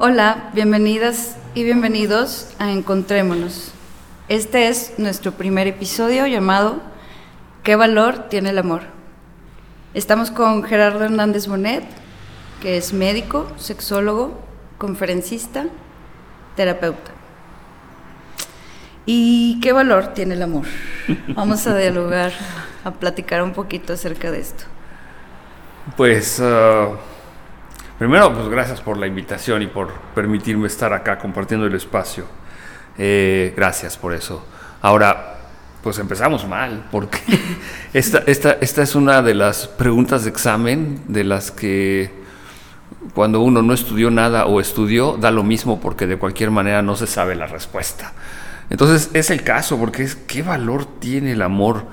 Hola, bienvenidas y bienvenidos a Encontrémonos. Este es nuestro primer episodio llamado ¿Qué valor tiene el amor? Estamos con Gerardo Hernández Bonet, que es médico, sexólogo, conferencista, terapeuta. ¿Y qué valor tiene el amor? Vamos a dialogar, a platicar un poquito acerca de esto. Pues uh, primero, pues gracias por la invitación y por permitirme estar acá compartiendo el espacio. Eh, gracias por eso. Ahora, pues empezamos mal, porque esta, esta, esta es una de las preguntas de examen de las que cuando uno no estudió nada o estudió, da lo mismo porque de cualquier manera no se sabe la respuesta. Entonces es el caso, porque es qué valor tiene el amor.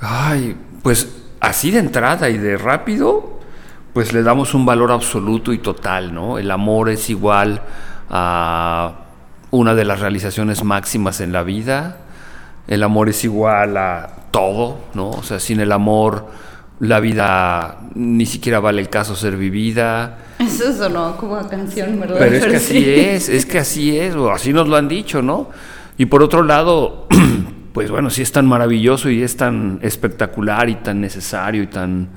Ay, pues así de entrada y de rápido, pues le damos un valor absoluto y total, ¿no? El amor es igual a una de las realizaciones máximas en la vida. El amor es igual a todo, ¿no? O sea, sin el amor la vida ni siquiera vale el caso ser vivida. Eso sonó como canción, ¿verdad? Pero es que así es, es que así es, o así nos lo han dicho, ¿no? Y por otro lado, pues bueno, si es tan maravilloso y es tan espectacular y tan necesario y tan...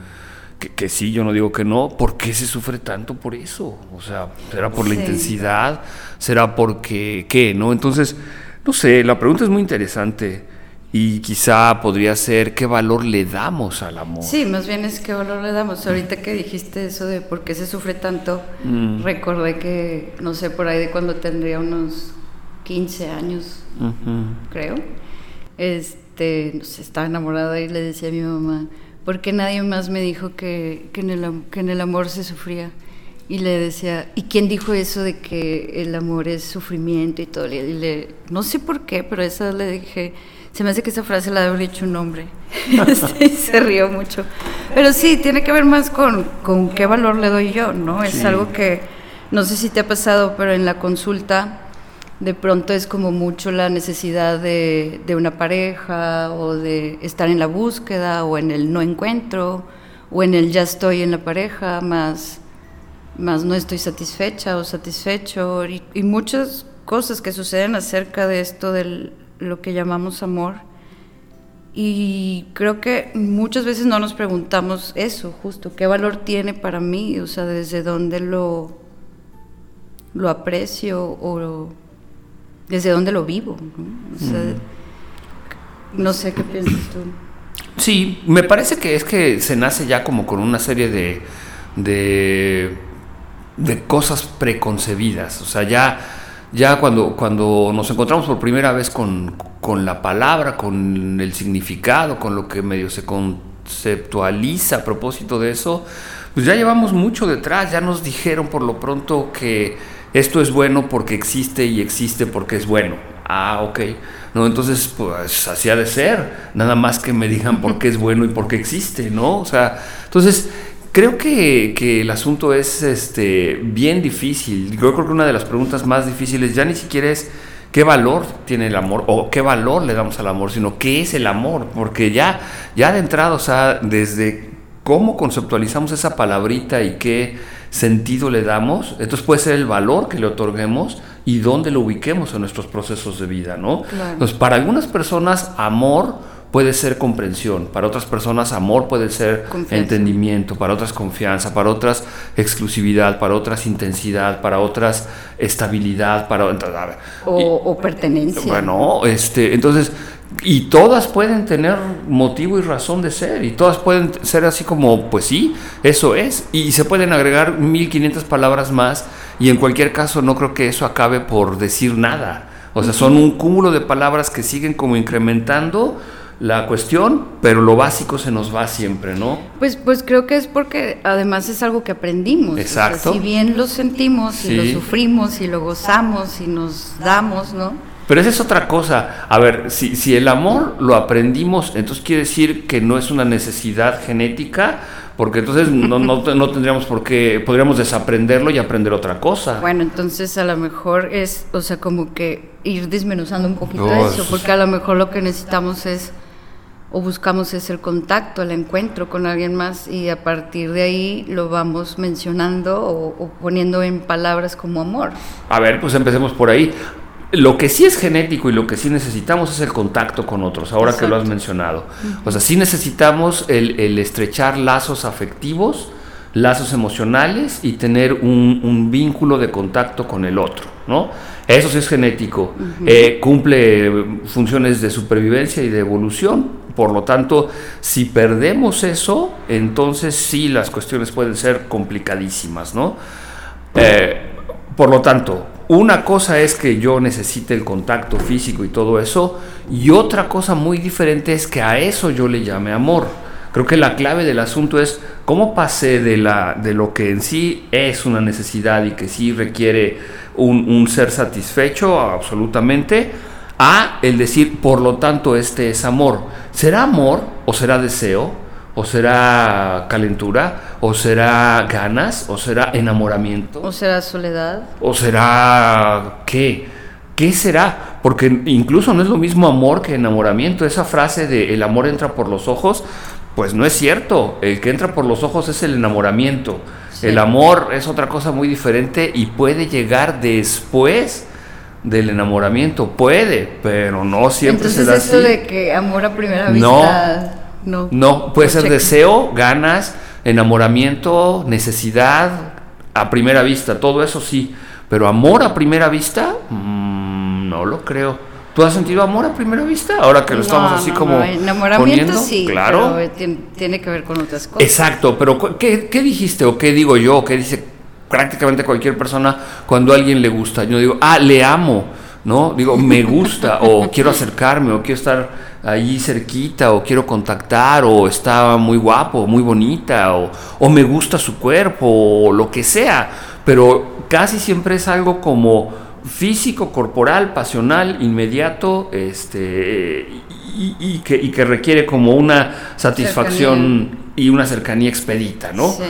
Que, sí, yo no digo que no, ¿por qué se sufre tanto por eso? O sea, ¿será por la intensidad? ¿Será porque qué? ¿No? Entonces, no sé, la pregunta es muy interesante y quizá podría ser qué valor le damos al amor. Sí, más bien es qué valor le damos. Ahorita que dijiste eso de por qué se sufre tanto, mm. recordé que, no sé, por ahí de cuando tendría unos 15 años, creo, este, no sé, estaba enamorada y le decía a mi mamá, ¿por qué nadie más me dijo que, que, en el, que en el amor se sufría? Y le decía, ¿y quién dijo eso de que el amor es sufrimiento y todo? Y le, no sé por qué, pero esa le dije, se me hace que esa frase la haber dicho un hombre. Y se rió mucho. Pero sí, tiene que ver más con, con qué valor le doy yo, ¿no? Es algo que, no sé si te ha pasado, pero en la consulta de pronto es como mucho la necesidad de, una pareja o de estar en la búsqueda o en el no encuentro o en el ya estoy en la pareja, más, más no estoy satisfecha o satisfecho y, muchas cosas que suceden acerca de esto de lo que llamamos amor. Y creo que muchas veces no nos preguntamos eso, justo, ¿qué valor tiene para mí? O sea, desde dónde lo, lo aprecio o desde dónde lo vivo. ¿no? sé qué piensas tú. Sí, me parece que es que se nace ya como con una serie de, de, cosas preconcebidas. O sea, ya, ya cuando, cuando nos encontramos por primera vez con, con la palabra, con el significado, con lo que medio se conceptualiza a propósito de eso, pues ya llevamos mucho detrás, ya nos dijeron por lo pronto que esto es bueno porque existe y existe porque es bueno. Ah, ok. No, entonces, pues así ha de ser. Nada más que me digan por qué es bueno y por qué existe, ¿no? O sea, entonces, creo que, que el asunto es este, bien difícil. Yo creo que una de las preguntas más difíciles ya ni siquiera es qué valor tiene el amor o qué valor le damos al amor, sino qué es el amor. Porque ya, ya de entrada, o sea, desde cómo conceptualizamos esa palabrita y qué sentido le damos, entonces puede ser el valor que le otorguemos y dónde lo ubiquemos en nuestros procesos de vida, ¿no? Entonces, para algunas personas, amor puede ser comprensión, para otras personas amor puede ser entendimiento, para otras confianza, para otras exclusividad, para otras intensidad, para otras estabilidad, para o, o pertenencia. Bueno, este, entonces y todas pueden tener motivo y razón de ser, y todas pueden ser así como, pues sí, eso es, y se pueden agregar 1500 palabras más, y en cualquier caso no creo que eso acabe por decir nada. O sea, son un cúmulo de palabras que siguen como incrementando la cuestión, pero lo básico se nos va siempre, ¿no? Pues, pues creo que es porque además es algo que aprendimos. Exacto. si bien lo sentimos y lo sufrimos y lo gozamos y nos damos, ¿no? Pero esa es otra cosa. A ver, si, si el amor lo aprendimos, entonces quiere decir que no es una necesidad genética, porque entonces no, no, tendríamos por qué, podríamos desaprenderlo y aprender otra cosa. Bueno, entonces a lo mejor es, o sea, como que ir desmenuzando un poquito eso, porque a lo mejor lo que necesitamos es o buscamos es el contacto, el encuentro con alguien más y a partir de ahí lo vamos mencionando o, poniendo en palabras como amor. A ver, pues empecemos por ahí. Lo que sí es genético y lo que sí necesitamos es el contacto con otros, ahora que lo has mencionado. O sea, sí necesitamos el, estrechar lazos afectivos, lazos emocionales y tener un, vínculo de contacto con el otro, ¿no? Eso sí es genético. Eh, cumple funciones de supervivencia y de evolución, por lo tanto, si perdemos eso, entonces sí las cuestiones pueden ser complicadísimas, ¿no? Eh, por lo tanto, una cosa es que yo necesite el contacto físico y todo eso, y otra cosa muy diferente es que a eso yo le llame amor. Creo que la clave del asunto es cómo pasé de, la, de lo que en sí es una necesidad y que sí requiere un, un ser satisfecho absolutamente, a el decir, por lo tanto, este es amor. ¿Será amor o será deseo? ¿O será calentura? ¿O será ganas? ¿O será enamoramiento? ¿O será soledad? ¿O será qué? ¿Qué será? Porque incluso no es lo mismo amor que enamoramiento. Esa frase de el amor entra por los ojos, pues no es cierto. El que entra por los ojos es el enamoramiento. El amor es otra cosa muy diferente y puede llegar después del enamoramiento. Puede, pero no siempre se da eso de que amor a primera vista. No, no. puede ser deseo, ganas, enamoramiento, necesidad a primera vista, todo eso sí. Pero amor a primera vista, mm, no lo creo. ¿Tú has sentido amor a primera vista? Ahora que lo estamos así como. Enamoramiento sí, claro. tiene, que ver con otras cosas. Exacto, pero ¿qué, ¿qué, dijiste o qué digo yo? ¿Qué dice prácticamente cualquier persona cuando a alguien le gusta. Yo digo, ah, le amo, ¿no? Digo, me gusta, o quiero acercarme, o quiero estar ahí cerquita, o quiero contactar, o está muy guapo, muy bonita, o, o me gusta su cuerpo, o lo que sea. Pero casi siempre es algo como físico, corporal, pasional, inmediato, este, y, que, y que, requiere como una satisfacción y una cercanía expedita, ¿no? Sí.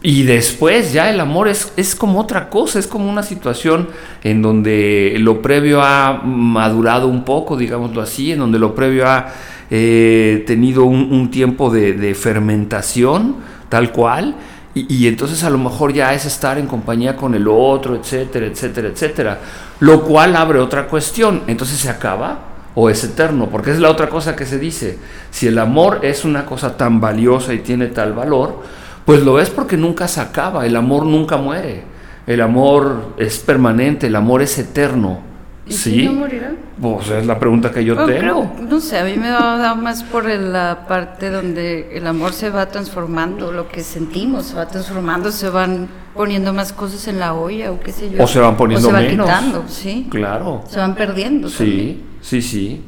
Y después ya el amor es, es como otra cosa, es como una situación en donde lo previo ha madurado un poco, digámoslo así, en donde lo previo ha eh, tenido un, tiempo de, fermentación, tal cual, y, y, entonces a lo mejor ya es estar en compañía con el otro, etcétera, etcétera, etcétera, lo cual abre otra cuestión, entonces se acaba o es eterno, porque es la otra cosa que se dice, si el amor es una cosa tan valiosa y tiene tal valor, pues lo es porque nunca se acaba, el amor nunca muere, el amor es permanente, el amor es eterno. ¿Sí? no morirá? Pues es la pregunta que yo tengo. no sé, a mí me da más por la parte donde el amor se va transformando, lo que sentimos se va transformando, se van poniendo más cosas en la olla o qué sé yo. O se van poniendo o se van quitando, sí. Claro. Se van perdiendo. Sí, sí, sí.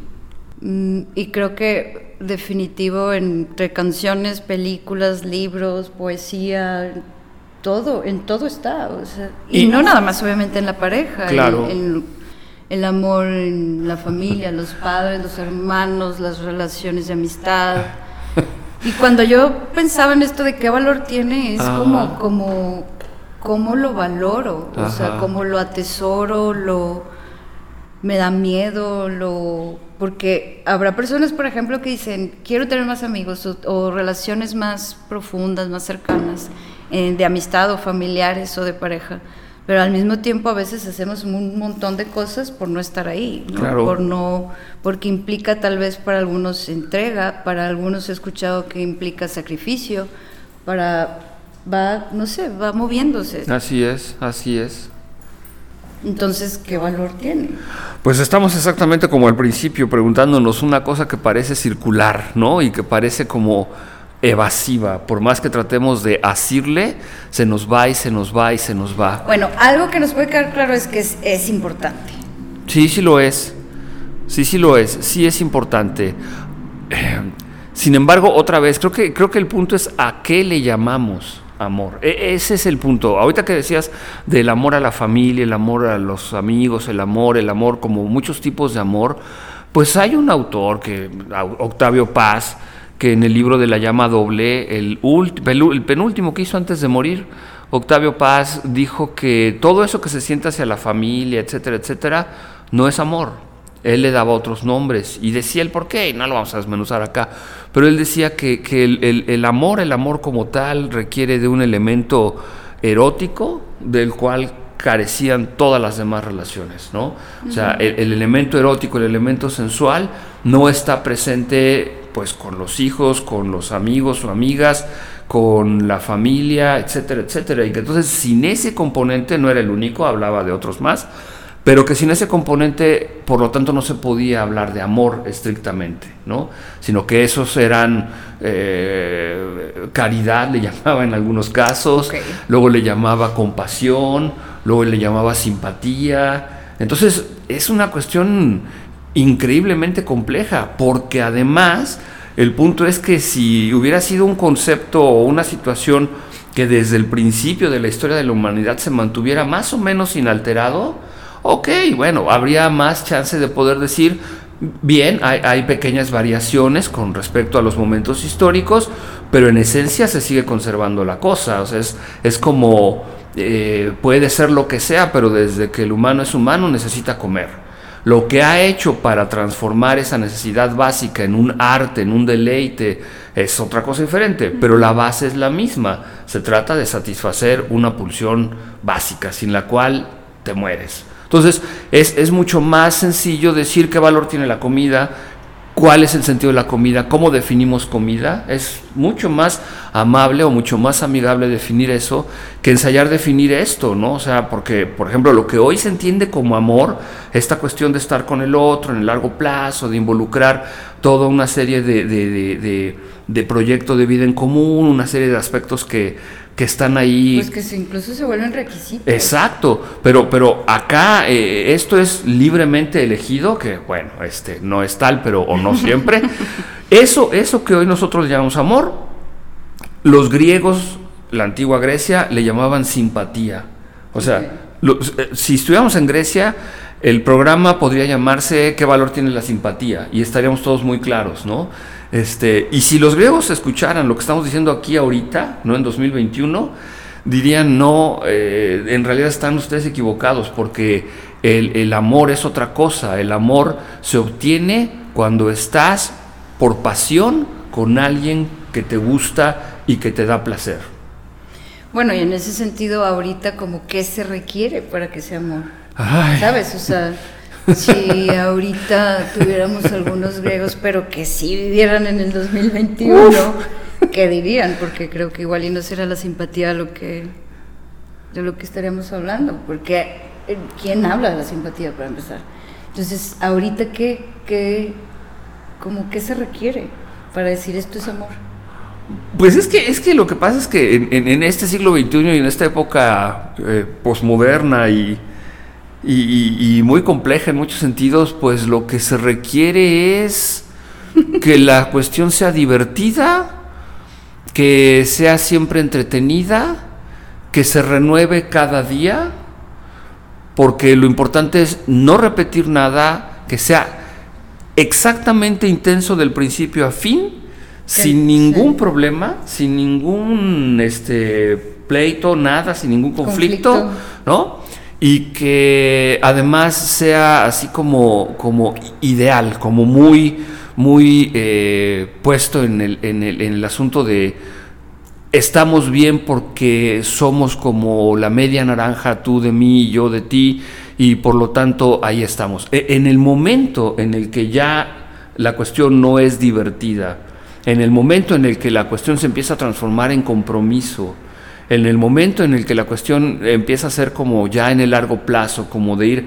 Mm, y creo que definitivo entre canciones, películas, libros, poesía, todo, en todo está. y, no nada más obviamente en la pareja, claro. en, el amor en la familia, los padres, los hermanos, las relaciones de amistad. y cuando yo pensaba en esto de qué valor tiene, es como, como, cómo lo valoro, o sea, cómo lo atesoro, lo me da miedo, lo porque habrá personas, por ejemplo, que dicen, quiero tener más amigos o, relaciones más profundas, más cercanas, eh, de amistad o familiares o de pareja, pero al mismo tiempo a veces hacemos un montón de cosas por no estar ahí, por no, porque implica tal vez para algunos entrega, para algunos he escuchado que implica sacrificio, para va, no sé, va moviéndose. Así es, así es. Entonces, ¿qué valor tiene? Pues estamos exactamente como al principio preguntándonos una cosa que parece circular, ¿no? Y que parece como evasiva. Por más que tratemos de asirle, se nos va y se nos va y se nos va. Bueno, algo que nos puede quedar claro es que es, importante. Sí, sí lo es. Sí, sí lo es. Sí es importante. Sin embargo, otra vez, creo que, creo que el punto es a qué le llamamos amor. E, ese es el punto. Ahorita que decías del amor a la familia, el amor a los amigos, el amor, el amor, como muchos tipos de amor, pues hay un autor, que Octavio Paz, que en el libro de la llama doble, el, penúltimo que hizo antes de morir, Octavio Paz dijo que todo eso que se siente hacia la familia, etcétera, etcétera, no es amor. él le daba otros nombres y decía el por qué, y no lo vamos a desmenuzar acá, pero él decía que, el, amor, el amor como tal, requiere de un elemento erótico del cual carecían todas las demás relaciones, ¿no? O sea, el, elemento erótico, el elemento sensual no está presente pues con los hijos, con los amigos o amigas, con la familia, etcétera, etcétera. Y que entonces sin ese componente no era el único, hablaba de otros más, pero que sin ese componente, por lo tanto, no se podía hablar de amor estrictamente, ¿no? Sino que esos eran eh, caridad, le llamaba en algunos casos, luego le llamaba compasión, luego le llamaba simpatía. Entonces, es una cuestión increíblemente compleja, porque además el punto es que si hubiera sido un concepto o una situación que desde el principio de la historia de la humanidad se mantuviera más o menos inalterado, ok, bueno, habría más chance de poder decir, bien, hay, pequeñas variaciones con respecto a los momentos históricos, pero en esencia se sigue conservando la cosa, o sea, es, es como, eh, puede ser lo que sea, pero desde que el humano es humano necesita comer. Lo que ha hecho para transformar esa necesidad básica en un arte, en un deleite, es otra cosa diferente, pero la base es la misma. Se trata de satisfacer una pulsión básica, sin la cual te mueres. Entonces, es, es mucho más sencillo decir qué valor tiene la comida, cuál es el sentido de la comida, cómo definimos comida. Es mucho más amable o mucho más amigable definir eso que ensayar definir esto, ¿no? O sea, porque, por ejemplo, lo que hoy se entiende como amor, esta cuestión de estar con el otro en el largo plazo, de involucrar toda una serie de, de, de, de proyectos de vida en común, una serie de aspectos que que están ahí. Pues que incluso se vuelven requisitos. Exacto, pero, pero acá eh, esto es libremente elegido, que bueno, este no es tal, pero o no siempre. eso, eso que hoy nosotros llamamos amor, los griegos, la antigua Grecia, le llamaban simpatía. O sea, eh, si estuviéramos en Grecia, el programa podría llamarse ¿Qué valor tiene la simpatía? Y estaríamos todos muy claros, ¿no? Este, y si los griegos escucharan lo que estamos diciendo aquí ahorita, no en 2021, dirían, no, eh, en realidad están ustedes equivocados porque el, el amor es otra cosa, el amor se obtiene cuando estás por pasión con alguien que te gusta y que te da placer. Bueno, y en ese sentido, ahorita, como qué se requiere para que sea amor. ¿Sabes? O sea, si ahorita tuviéramos algunos griegos, pero que sí vivieran en el 2021, ¿qué dirían? Porque creo que igual y no será la simpatía lo que, de lo que estaríamos hablando, porque eh, ¿quién habla de la simpatía para empezar? Entonces, ahorita qué, qué, como qué se requiere para decir esto es amor? Pues es que, es que lo que pasa es que en, este siglo XXI y en esta época eh, posmoderna y, y, muy compleja en muchos sentidos, pues lo que se requiere es que la cuestión sea divertida, que sea siempre entretenida, que se renueve cada día, porque lo importante es no repetir nada, que sea exactamente intenso del principio a fin, sin ningún problema, sin ningún este pleito, nada, sin ningún conflicto. ¿no? Y que además sea así como, como ideal, como muy, muy eh, puesto en el, en, el, en el asunto de estamos bien porque somos como la media naranja, tú de mí y yo de ti, y por lo tanto ahí estamos. E, en el momento en el que ya la cuestión no es divertida, en el momento en el que la cuestión se empieza a transformar en compromiso, en el momento en el que la cuestión empieza a ser como ya en el largo plazo, como de ir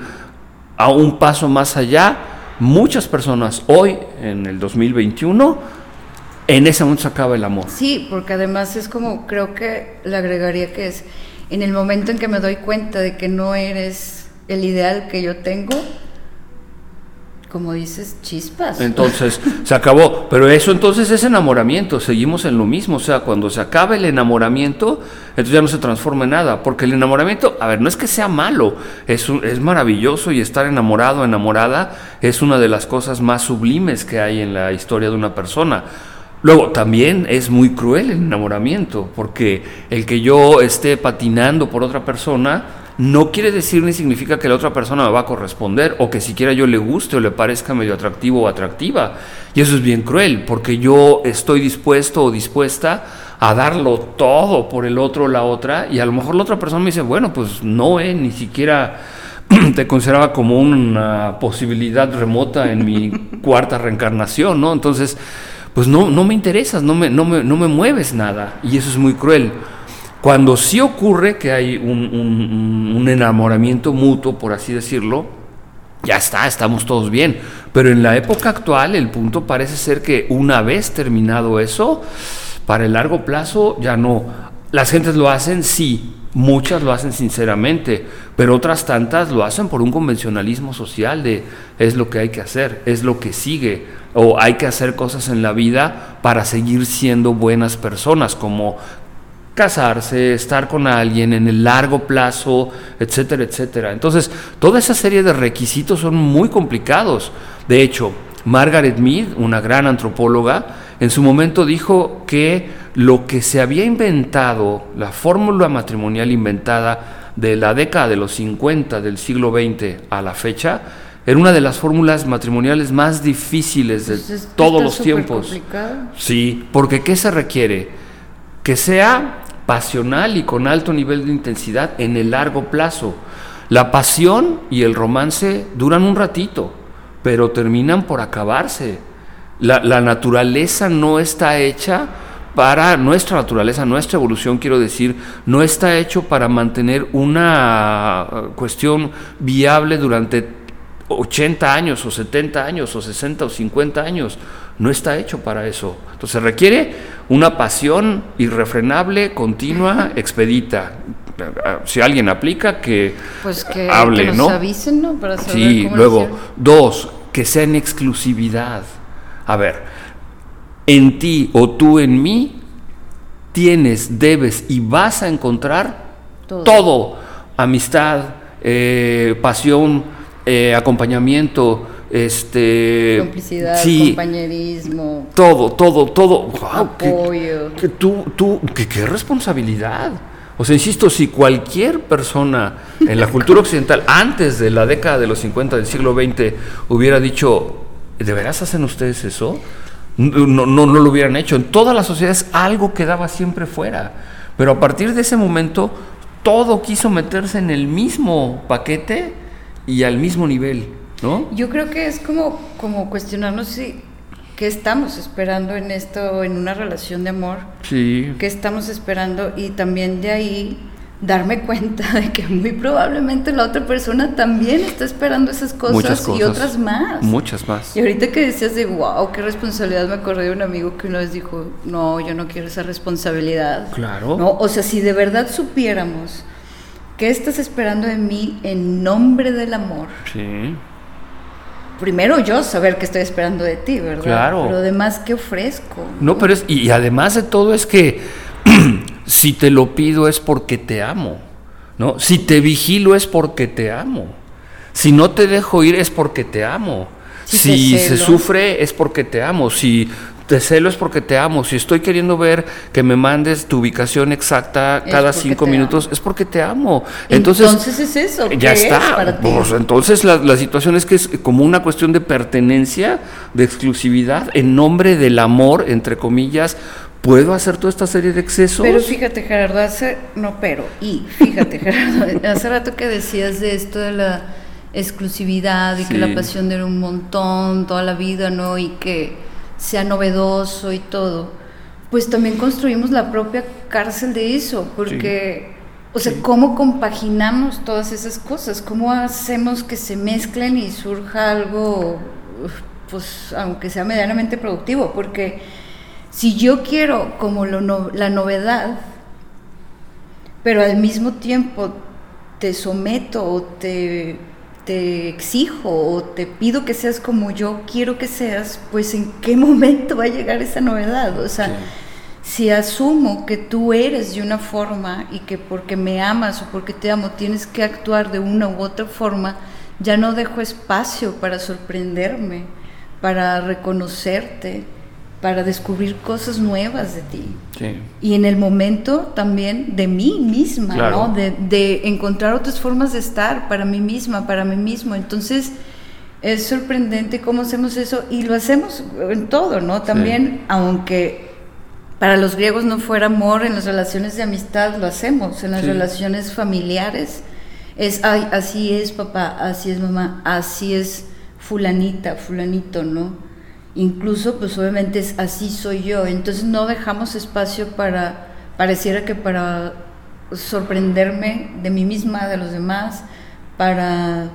a un paso más allá, muchas personas hoy, en el 2021, en ese momento se acaba el amor. Sí, porque además es como, creo que le agregaría que es, en el momento en que me doy cuenta de que no eres el ideal que yo tengo, como dices, chispas. Entonces, se acabó. Pero eso entonces es enamoramiento, seguimos en lo mismo. O sea, cuando se acaba el enamoramiento, entonces ya no se transforma en nada. Porque el enamoramiento, a ver, no es que sea malo, es, es maravilloso y estar enamorado, enamorada, es una de las cosas más sublimes que hay en la historia de una persona. Luego, también es muy cruel el enamoramiento, porque el que yo esté patinando por otra persona, no quiere decir ni significa que la otra persona me va a corresponder o que siquiera yo le guste o le parezca medio atractivo o atractiva. Y eso es bien cruel, porque yo estoy dispuesto o dispuesta a darlo todo por el otro o la otra y a lo mejor la otra persona me dice, bueno, pues no, eh, ni siquiera te consideraba como una posibilidad remota en mi cuarta reencarnación, ¿no? Entonces, pues no, no me interesas, no me, no, me, no me mueves nada y eso es muy cruel. Cuando sí ocurre que hay un, enamoramiento mutuo, por así decirlo, ya está, estamos todos bien. Pero en la época actual el punto parece ser que una vez terminado eso, para el largo plazo ya no. Las gentes lo hacen, sí, muchas lo hacen sinceramente, pero otras tantas lo hacen por un convencionalismo social de es lo que hay que hacer, es lo que sigue, o hay que hacer cosas en la vida para seguir siendo buenas personas, como casarse, estar con alguien en el largo plazo, etcétera, etcétera. Entonces, toda esa serie de requisitos son muy complicados. De hecho, Margaret Mead, una gran antropóloga, en su momento dijo que lo que se había inventado, la fórmula matrimonial inventada de la década de los 50 del siglo XX a la fecha, era una de las fórmulas matrimoniales más difíciles de pues todos los tiempos. Complicado. Sí, porque ¿qué se requiere? Que sea pasional y con alto nivel de intensidad en el largo plazo. La pasión y el romance duran un ratito, pero terminan por acabarse. La, naturaleza no está hecha para nuestra naturaleza, nuestra evolución, quiero decir, no está hecho para mantener una uh, cuestión viable durante 80 años o 70 años o 60 o 50 años. No está hecho para eso. Entonces requiere una pasión irrefrenable, continua, expedita. Si alguien aplica, que, pues que hable, nos ¿no? avisen, ¿no? Para saber sí, luego, dos, que sea en exclusividad. A ver, en ti o tú en mí tienes, debes y vas a encontrar todo. Amistad, eh, pasión, eh, acompañamiento, este complicidad, compañerismo, todo, todo, todo, apoyo. Que, tú, tú, qué responsabilidad. O sea, insisto, si cualquier persona en la cultura occidental antes de la década de los 50 del siglo XX hubiera dicho, ¿de veras hacen ustedes eso? No, no, no lo hubieran hecho. En todas las sociedades algo quedaba siempre fuera. Pero a partir de ese momento, todo quiso meterse en el mismo paquete y al mismo nivel. Yo creo que es como, como cuestionarnos si qué estamos esperando en esto, en una relación de amor. Sí. ¿Qué estamos esperando? Y también de ahí darme cuenta de que muy probablemente la otra persona también está esperando esas cosas, y otras más. Muchas más. Y ahorita que decías de, wow, qué responsabilidad, me acordé de un amigo que una vez dijo, no, yo no quiero esa responsabilidad. Claro. No, o sea, si de verdad supiéramos qué estás esperando de mí en nombre del amor. Sí primero yo saber qué estoy esperando de ti, ¿verdad? Claro. Pero además, ¿qué ofrezco? No, pero es, y, además de todo es que si te lo pido es porque te amo, ¿no? Si te vigilo es porque te amo. Si no te dejo ir es porque te amo. Si, se sufre es porque te amo. Si te celo es porque te amo. Si estoy queriendo ver que me mandes tu ubicación exacta cada cinco minutos, es porque te amo. Entonces, es eso. Ya está. Pues, entonces la, la, situación es que es como una cuestión de pertenencia, de exclusividad, en nombre del amor, entre comillas. ¿Puedo hacer toda esta serie de excesos? Pero fíjate, Gerardo, hace, no, pero, y fíjate, Gerardo, hace rato que decías de esto de la exclusividad y que la pasión era un montón toda la vida, ¿no? Y que sea novedoso y todo, pues también construimos la propia cárcel de eso, porque, o sea, ¿cómo compaginamos todas esas cosas? ¿Cómo hacemos que se mezclen y surja algo, pues, aunque sea medianamente productivo? Porque si yo quiero como lo la novedad, pero al mismo tiempo te someto o te te exijo o te pido que seas como yo quiero que seas, pues en qué momento va a llegar esa novedad. O sea, si asumo que tú eres de una forma y que porque me amas o porque te amo tienes que actuar de una u otra forma, ya no dejo espacio para sorprenderme, para reconocerte para descubrir cosas nuevas de ti. Y en el momento también de mí misma, ¿no? De, de, encontrar otras formas de estar para mí misma, para mí mismo. Entonces, es sorprendente cómo hacemos eso y lo hacemos en todo, ¿no? También, aunque para los griegos no fuera amor en las relaciones de amistad, lo hacemos, en las relaciones familiares. Es, ay, así es papá, así es mamá, así es fulanita, fulanito, ¿no? Incluso pues obviamente es así soy yo, entonces no dejamos espacio para, pareciera que para sorprenderme de mí misma, de los demás, para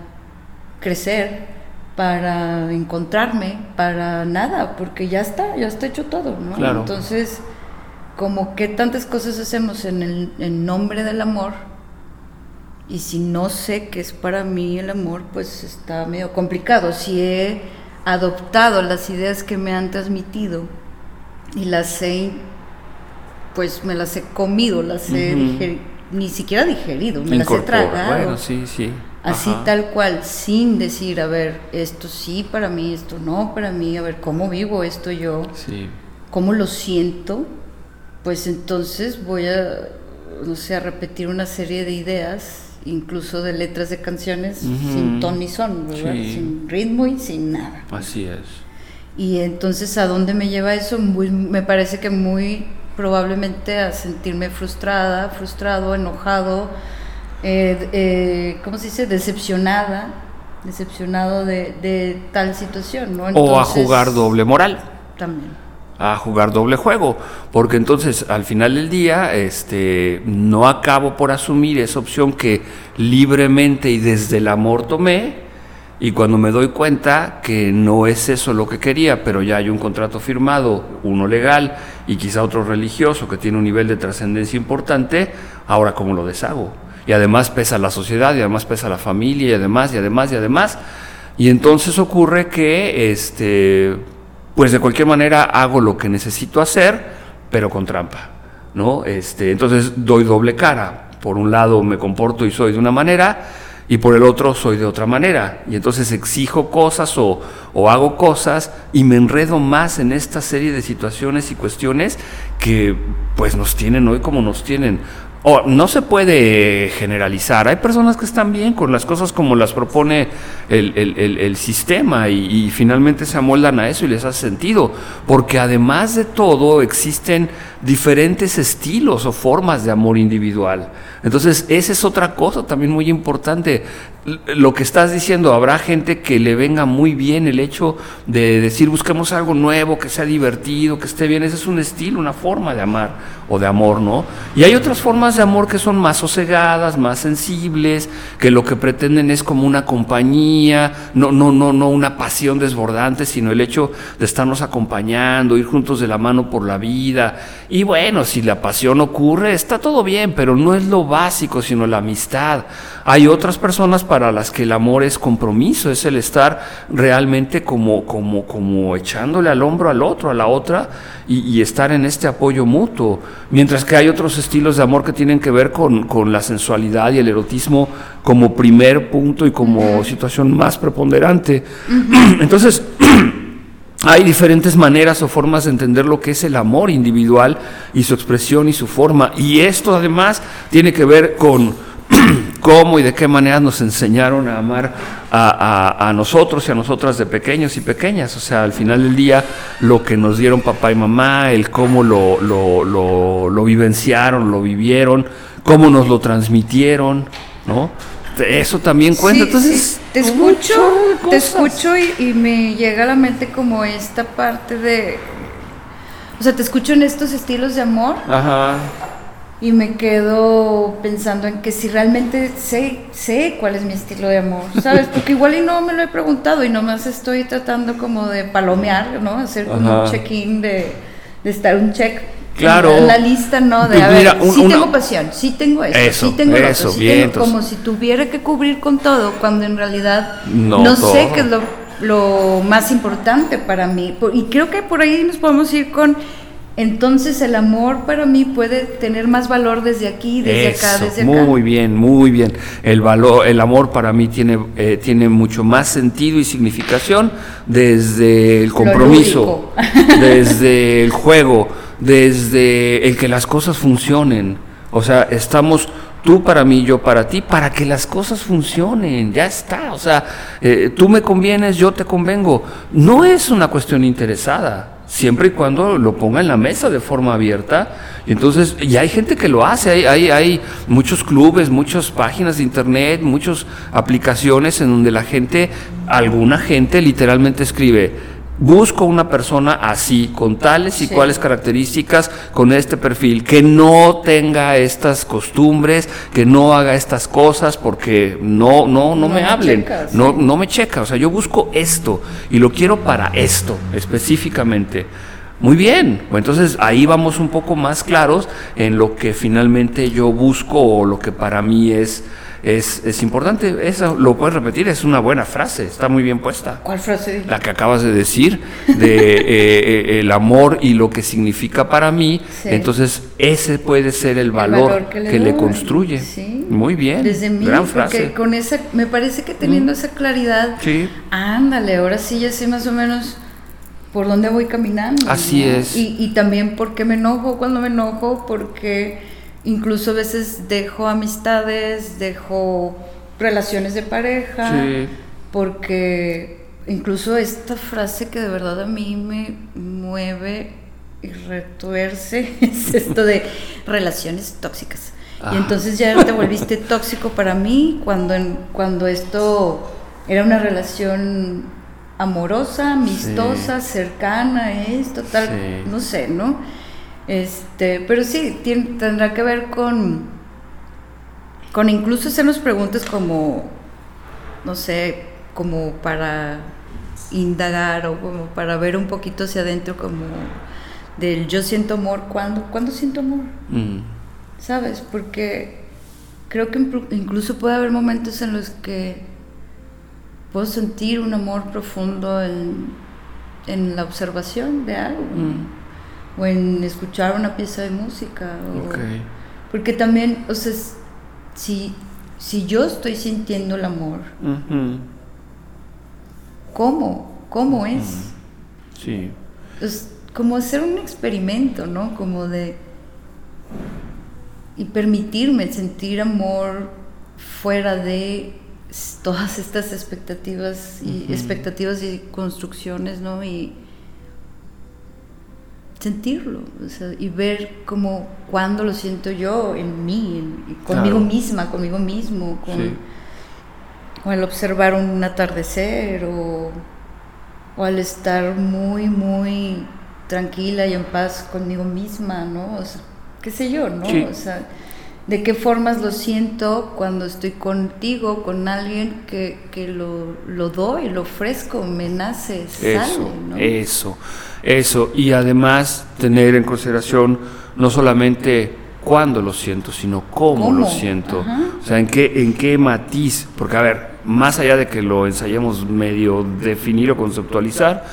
crecer, para encontrarme, para nada, porque ya está, ya está hecho todo, ¿no? Entonces, como que tantas cosas hacemos en el en nombre del amor, y si no sé qué es para mí el amor, pues está medio complicado. Si he adoptado las ideas que me han transmitido y las he, pues me las he comido, las he ni siquiera digerido, me las he tragado. Bueno, sí, sí. Así tal cual, sin decir, a ver, esto sí para mí, esto no para mí, a ver, ¿cómo vivo esto yo? Sí. ¿Cómo lo siento? Pues entonces voy a, no sé, a repetir una serie de ideas incluso de letras de canciones sin ton ni son, sin ritmo y sin nada. Así es. Y entonces, ¿a dónde me lleva eso? me parece que muy probablemente a sentirme frustrada, frustrado, enojado, eh, eh, ¿cómo se dice? Decepcionada, decepcionado de, tal situación, ¿no? o a jugar doble moral. También a jugar doble juego, porque entonces al final del día este, no acabo por asumir esa opción que libremente y desde el amor tomé, y cuando me doy cuenta que no es eso lo que quería, pero ya hay un contrato firmado, uno legal y quizá otro religioso que tiene un nivel de trascendencia importante, ahora cómo lo deshago. Y además pesa la sociedad, y además pesa la familia, y además, y además, y además. Y entonces ocurre que este, pues de cualquier manera hago lo que necesito hacer, pero con trampa, ¿no? Este, entonces doy doble cara. Por un lado me comporto y soy de una manera, y por el otro soy de otra manera. Y entonces exijo cosas o, o, hago cosas y me enredo más en esta serie de situaciones y cuestiones que pues nos tienen hoy como nos tienen no se puede generalizar. Hay personas que están bien con las cosas como las propone el, sistema y, y, finalmente se amoldan a eso y les hace sentido. Porque además de todo existen diferentes estilos o formas de amor individual. Entonces, esa es otra cosa también muy importante. Lo que estás diciendo, habrá gente que le venga muy bien el hecho de decir busquemos algo nuevo, que sea divertido, que esté bien. Ese es un estilo, una forma de amar o de amor, ¿no? Y hay otras formas de amor que son más sosegadas, más sensibles, que lo que pretenden es como una compañía, no, no, no, no una pasión desbordante, sino el hecho de estarnos acompañando, ir juntos de la mano por la vida y bueno, si la pasión ocurre, está todo bien, pero no es lo básico, sino la amistad. Hay otras personas para las que el amor es compromiso, es el estar realmente como, como, como echándole al hombro al otro, a la otra, y, estar en este apoyo mutuo. Mientras que hay otros estilos de amor que tienen que ver con, con la sensualidad y el erotismo como primer punto y como situación más preponderante. Entonces, hay diferentes maneras o formas de entender lo que es el amor individual y su expresión y su forma. Y esto además tiene que ver con cómo y de qué manera nos enseñaron a amar a, nosotros y a nosotras de pequeños y pequeñas. O sea, al final del día, lo que nos dieron papá y mamá, el cómo lo, lo, lo vivenciaron, lo vivieron, cómo nos lo transmitieron, ¿no? eso también cuenta. Entonces, te escucho, te escucho y, me llega a la mente como esta parte de, o sea, te escucho en estos estilos de amor. Ajá. Y me quedo pensando en que si realmente sé, sé cuál es mi estilo de amor, ¿sabes? Porque igual y no me lo he preguntado y nomás estoy tratando como de palomear, ¿no? Hacer como un check-in de, de estar un check Claro. En la lista no de, a ver, sí tengo pasión, sí tengo eso, sí tengo eso, bien, como si tuviera que cubrir con todo, cuando en realidad no, sé qué es lo, lo, más importante para mí. Y creo que por ahí nos podemos ir con entonces el amor para mí puede tener más valor desde aquí, desde acá, desde acá. Muy bien, muy bien. El valor, el amor para mí tiene, eh, tiene mucho más sentido y significación desde el compromiso, desde el juego, desde el que las cosas funcionen. O sea, estamos tú para mí, yo para ti, para que las cosas funcionen, ya está. O sea, eh, tú me convienes, yo te convengo. No es una cuestión interesada siempre y cuando lo ponga en la mesa de forma abierta. Y entonces, y hay gente que lo hace, hay, hay, hay, muchos clubes, muchas páginas de internet, muchas aplicaciones en donde la gente, alguna gente literalmente escribe, busco una persona así, con tales y cuales características, con este perfil, que no tenga estas costumbres, que no haga estas cosas, porque no, no, no, me, hablen, no, no me checa. O sea, yo busco esto y lo quiero para esto específicamente. Muy bien, entonces ahí vamos un poco más claros en lo que finalmente yo busco o lo que para mí es es, es importante, eso lo puedes repetir, es una buena frase, está muy bien puesta. ¿Cuál frase? La que acabas de decir, de eh, eh, el amor y lo que significa para mí, entonces ese puede ser el valor, que, le, construye. Muy bien, Desde mí, gran frase. con esa, me parece que teniendo mm. esa claridad, sí. ándale, ahora sí ya sé más o menos por dónde voy caminando. Así es. Y, y también por qué me enojo cuando me enojo, porque Incluso a veces dejo amistades, dejo relaciones de pareja, porque incluso esta frase que de verdad a mí me mueve y retuerce es esto de relaciones tóxicas. Y entonces ya te volviste tóxico para mí cuando, cuando esto era una relación amorosa, amistosa, cercana, es total, no sé, ¿no? Este, pero sí, tendrá que ver con, con incluso hacernos preguntas como, no sé, como para indagar o como para ver un poquito hacia adentro como del yo siento amor, ¿cuándo, ¿cuándo siento amor? Mm. ¿Sabes? Porque creo que incluso puede haber momentos en los que puedo sentir un amor profundo en, en la observación de algo. Mm o en escuchar una pieza de música. Porque también, o sea, si, si yo estoy sintiendo el amor, ¿cómo? ¿Cómo es? Sí. Es como hacer un experimento, ¿no? Como de... Y permitirme sentir amor fuera de todas estas expectativas y expectativas y construcciones, ¿no? Y, sentirlo y ver como cuando lo siento yo en mí, conmigo misma, conmigo mismo, con, al observar un atardecer o, o, al estar muy, muy tranquila y en paz conmigo misma, ¿no? qué sé yo, ¿no? O sea, de qué formas lo siento cuando estoy contigo, con alguien que, que lo, lo, doy, lo ofrezco, me nace, sale, eso, Eso, eso. Y además tener en consideración no solamente cuándo lo siento, sino cómo, lo siento. O sea, en qué, en qué matiz. Porque, a ver, más allá de que lo ensayemos medio definir o conceptualizar,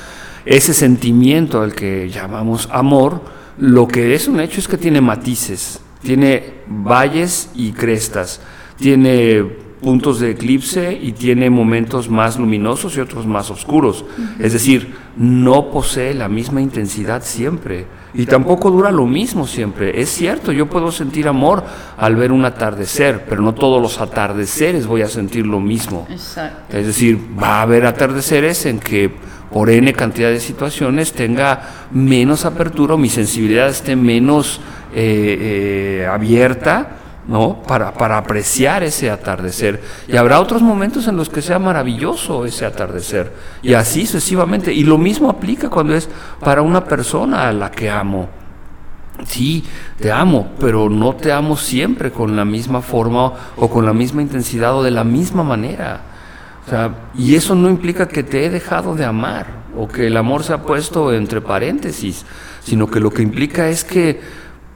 ese sentimiento al que llamamos amor, lo que es un hecho es que tiene matices tiene valles y crestas, tiene puntos de eclipse y tiene momentos más luminosos y otros más oscuros. Es decir, no posee la misma intensidad siempre y tampoco dura lo mismo siempre. Es cierto, yo puedo sentir amor al ver un atardecer, pero no todos los atardeceres voy a sentir lo mismo. Es decir, va a haber atardeceres en que por n cantidad de situaciones tenga menos apertura o mi sensibilidad esté menos eh, eh, abierta, ¿no? Para, para apreciar ese atardecer. Y habrá otros momentos en los que sea maravilloso ese atardecer. Y así sucesivamente. Y lo mismo aplica cuando es para una persona a la que amo. Sí, te amo, pero no te amo siempre con la misma forma o con la misma intensidad o de la misma manera. y eso no implica que te he dejado de amar o que el amor se ha puesto entre paréntesis, sino que lo que implica es que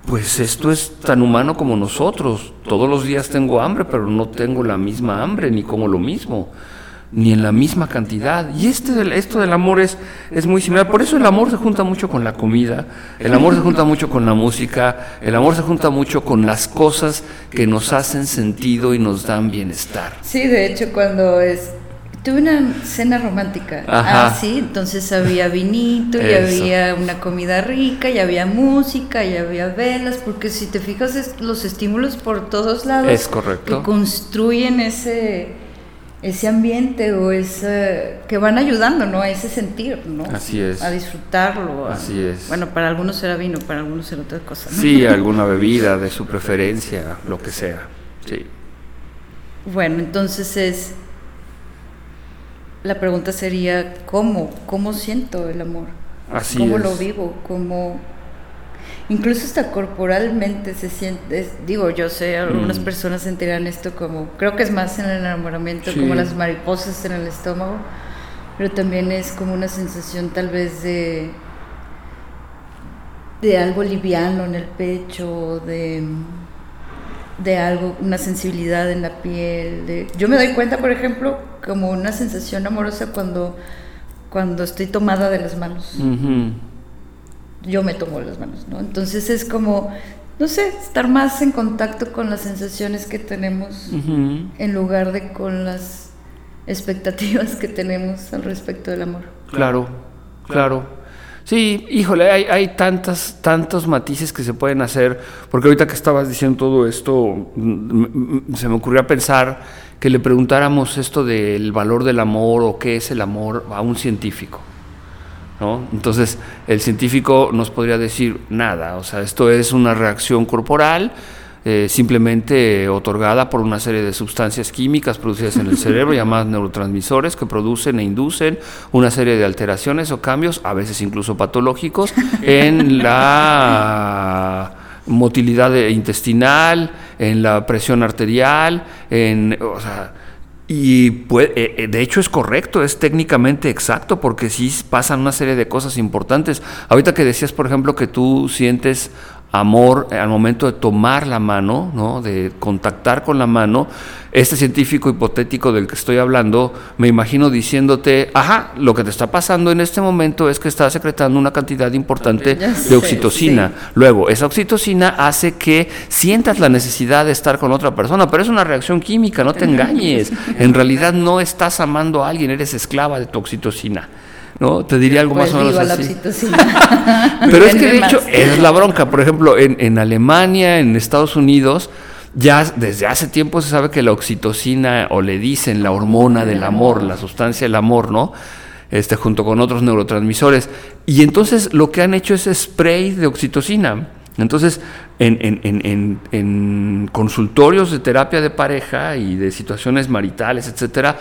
pues esto es tan humano como nosotros. Todos los días tengo hambre, pero no tengo la misma hambre ni como lo mismo. ni en la misma cantidad. Y este, esto del amor es, es muy similar. Por eso el amor se junta mucho con la comida, el amor se junta mucho con la música, el amor se junta mucho con las cosas que nos hacen sentido y nos dan bienestar. Sí, de hecho cuando es... Tuve una cena romántica. Ah, sí, entonces había vinito, y había una comida rica, y había música, y había velas, porque si te fijas es los estímulos por todos lados es correcto. que construyen ese ese ambiente o ese que van ayudando, ¿no? A ese sentir, ¿no? Así es. A disfrutarlo. Así es. Bueno, para algunos será vino, para algunos será otra cosa. Sí, alguna bebida de su preferencia, lo que sea. Sí. Bueno, entonces es la pregunta sería ¿cómo? ¿Cómo siento el amor? Así ¿Cómo es. lo vivo? ¿Cómo incluso hasta corporalmente se siente, digo, yo sé, algunas mm. personas sentirán esto como, creo que es más en el enamoramiento, como las mariposas en el estómago, pero también es como una sensación tal vez de, de algo liviano en el pecho, de, de algo, una sensibilidad en la piel. De, yo me doy cuenta, por ejemplo, como una sensación amorosa cuando, cuando estoy tomada de las manos yo me tomo las manos, ¿no? Entonces es como, no sé, estar más en contacto con las sensaciones que tenemos en lugar de con las expectativas que tenemos al respecto del amor. Claro, claro. Sí, híjole, hay, hay tantas, tantos matices que se pueden hacer, porque ahorita que estabas diciendo todo esto, se me ocurrió pensar que le preguntáramos esto del valor del amor o qué es el amor a un científico. Entonces, el científico nos podría decir nada, o sea, esto es una reacción corporal eh, simplemente otorgada por una serie de sustancias químicas producidas en el cerebro llamadas neurotransmisores que producen e inducen una serie de alteraciones o cambios, a veces incluso patológicos, en la motilidad intestinal, en la presión arterial, en, o sea, y pues, de hecho es correcto, es técnicamente exacto, porque sí pasan una serie de cosas importantes. Ahorita que decías, por ejemplo, que tú sientes amor al momento de tomar la mano, ¿no? de contactar con la mano, este científico hipotético del que estoy hablando, me imagino diciéndote, ajá, lo que te está pasando en este momento es que estás secretando una cantidad importante de oxitocina. Luego, esa oxitocina hace que sientas la necesidad de estar con otra persona, pero es una reacción química, no te engañes. En realidad no estás amando a alguien, eres esclava de tu oxitocina. ¿No? Te diría algo más o menos así. Pero es que de hecho es la bronca. Por ejemplo, en, en, Alemania, en Estados Unidos, ya desde hace tiempo se sabe que la oxitocina, o le dicen la hormona del amor, la sustancia del amor, ¿no? Este, junto con otros neurotransmisores. Y entonces lo que han hecho es spray de oxitocina. Entonces, en, consultorios de terapia de pareja y de situaciones maritales, etcétera,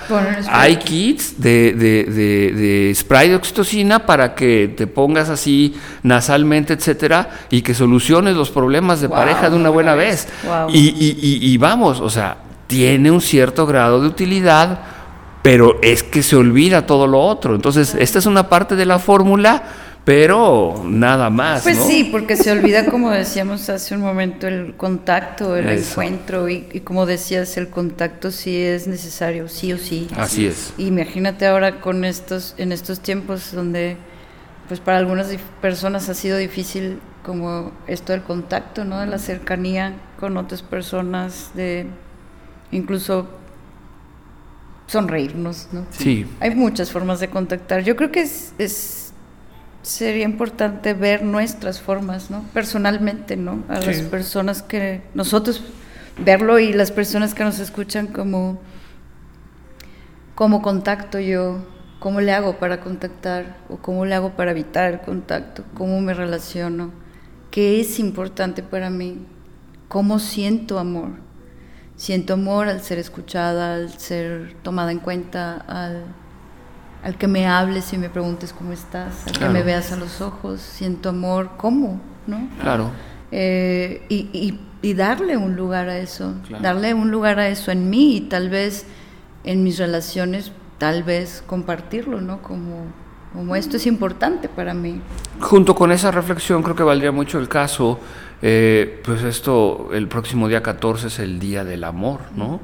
hay kits de, spray de oxitocina para que te pongas así nasalmente, etcétera, y que soluciones los problemas de pareja de una buena vez. y vamos, o sea, tiene un cierto grado de utilidad, pero es que se olvida todo lo otro. Entonces, esta es una parte de la fórmula pero nada más. Pues sí, porque se olvida, como decíamos hace un momento, el contacto, el encuentro, y, como decías, el contacto sí es necesario, sí o sí. Así es. Imagínate ahora con estos, en estos tiempos donde, pues para algunas personas ha sido difícil como esto del contacto, ¿no? De la cercanía con otras personas, de incluso sonreírnos, ¿no? Sí. Hay muchas formas de contactar. Yo creo que es, es sería importante ver nuestras formas, ¿no? Personalmente, ¿no? A las personas que nosotros verlo y las personas que nos escuchan como cómo contacto yo, cómo le hago para contactar o cómo le hago para evitar el contacto, cómo me relaciono, qué es importante para mí, cómo siento amor. Siento amor al ser escuchada, al ser tomada en cuenta, al al que me hables y me preguntes cómo estás, al que me veas a los ojos, siento amor, ¿cómo? ¿No? Claro. Eh, y, y, darle un lugar a eso, darle un lugar a eso en mí y tal vez en mis relaciones, tal vez compartirlo, ¿no? Como como esto es importante para mí. Junto con esa reflexión creo que valdría mucho el caso, eh, pues esto, el próximo día 14 es el Día del Amor, ¿no?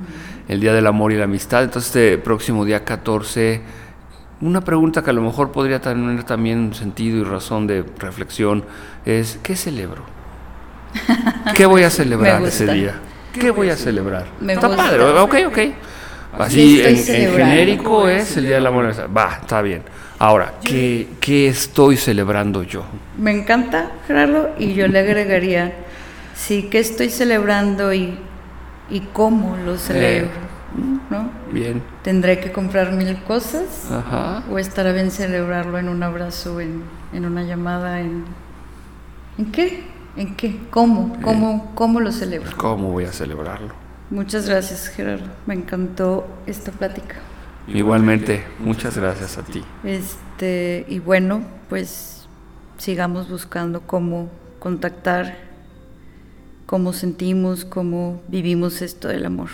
El Día del Amor y la Amistad. Entonces este próximo día 14, una pregunta que a lo mejor podría tener también sentido y razón de reflexión es, ¿qué celebro? ¿Qué voy a celebrar ese día? ¿Qué voy a celebrar? está padre, ok, ok. Así en, genérico es el Día del Amor. Va, está bien. Ahora, ¿qué, ¿qué, estoy celebrando yo? Me encanta, Gerardo, y yo le agregaría, sí, ¿qué estoy celebrando y, y cómo lo celebro? Eh, ¿no? Bien. ¿Tendré que comprar mil cosas? Ajá. ¿O estará bien celebrarlo en un abrazo, en, en una llamada? ¿En, ¿en qué? ¿En qué? ¿Cómo? ¿Cómo, ¿Cómo lo celebro? ¿Cómo voy a celebrarlo? Muchas gracias, Gerardo. Me encantó esta plática. Igualmente, muchas gracias a ti. Este, y bueno, pues sigamos buscando cómo contactar, cómo sentimos, cómo vivimos esto del amor.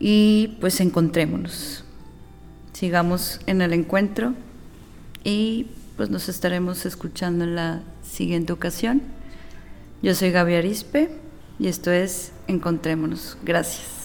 Y pues encontrémonos. Sigamos en el encuentro y pues nos estaremos escuchando en la siguiente ocasión. Yo soy Gaby Arispe y esto es Encontrémonos. Gracias.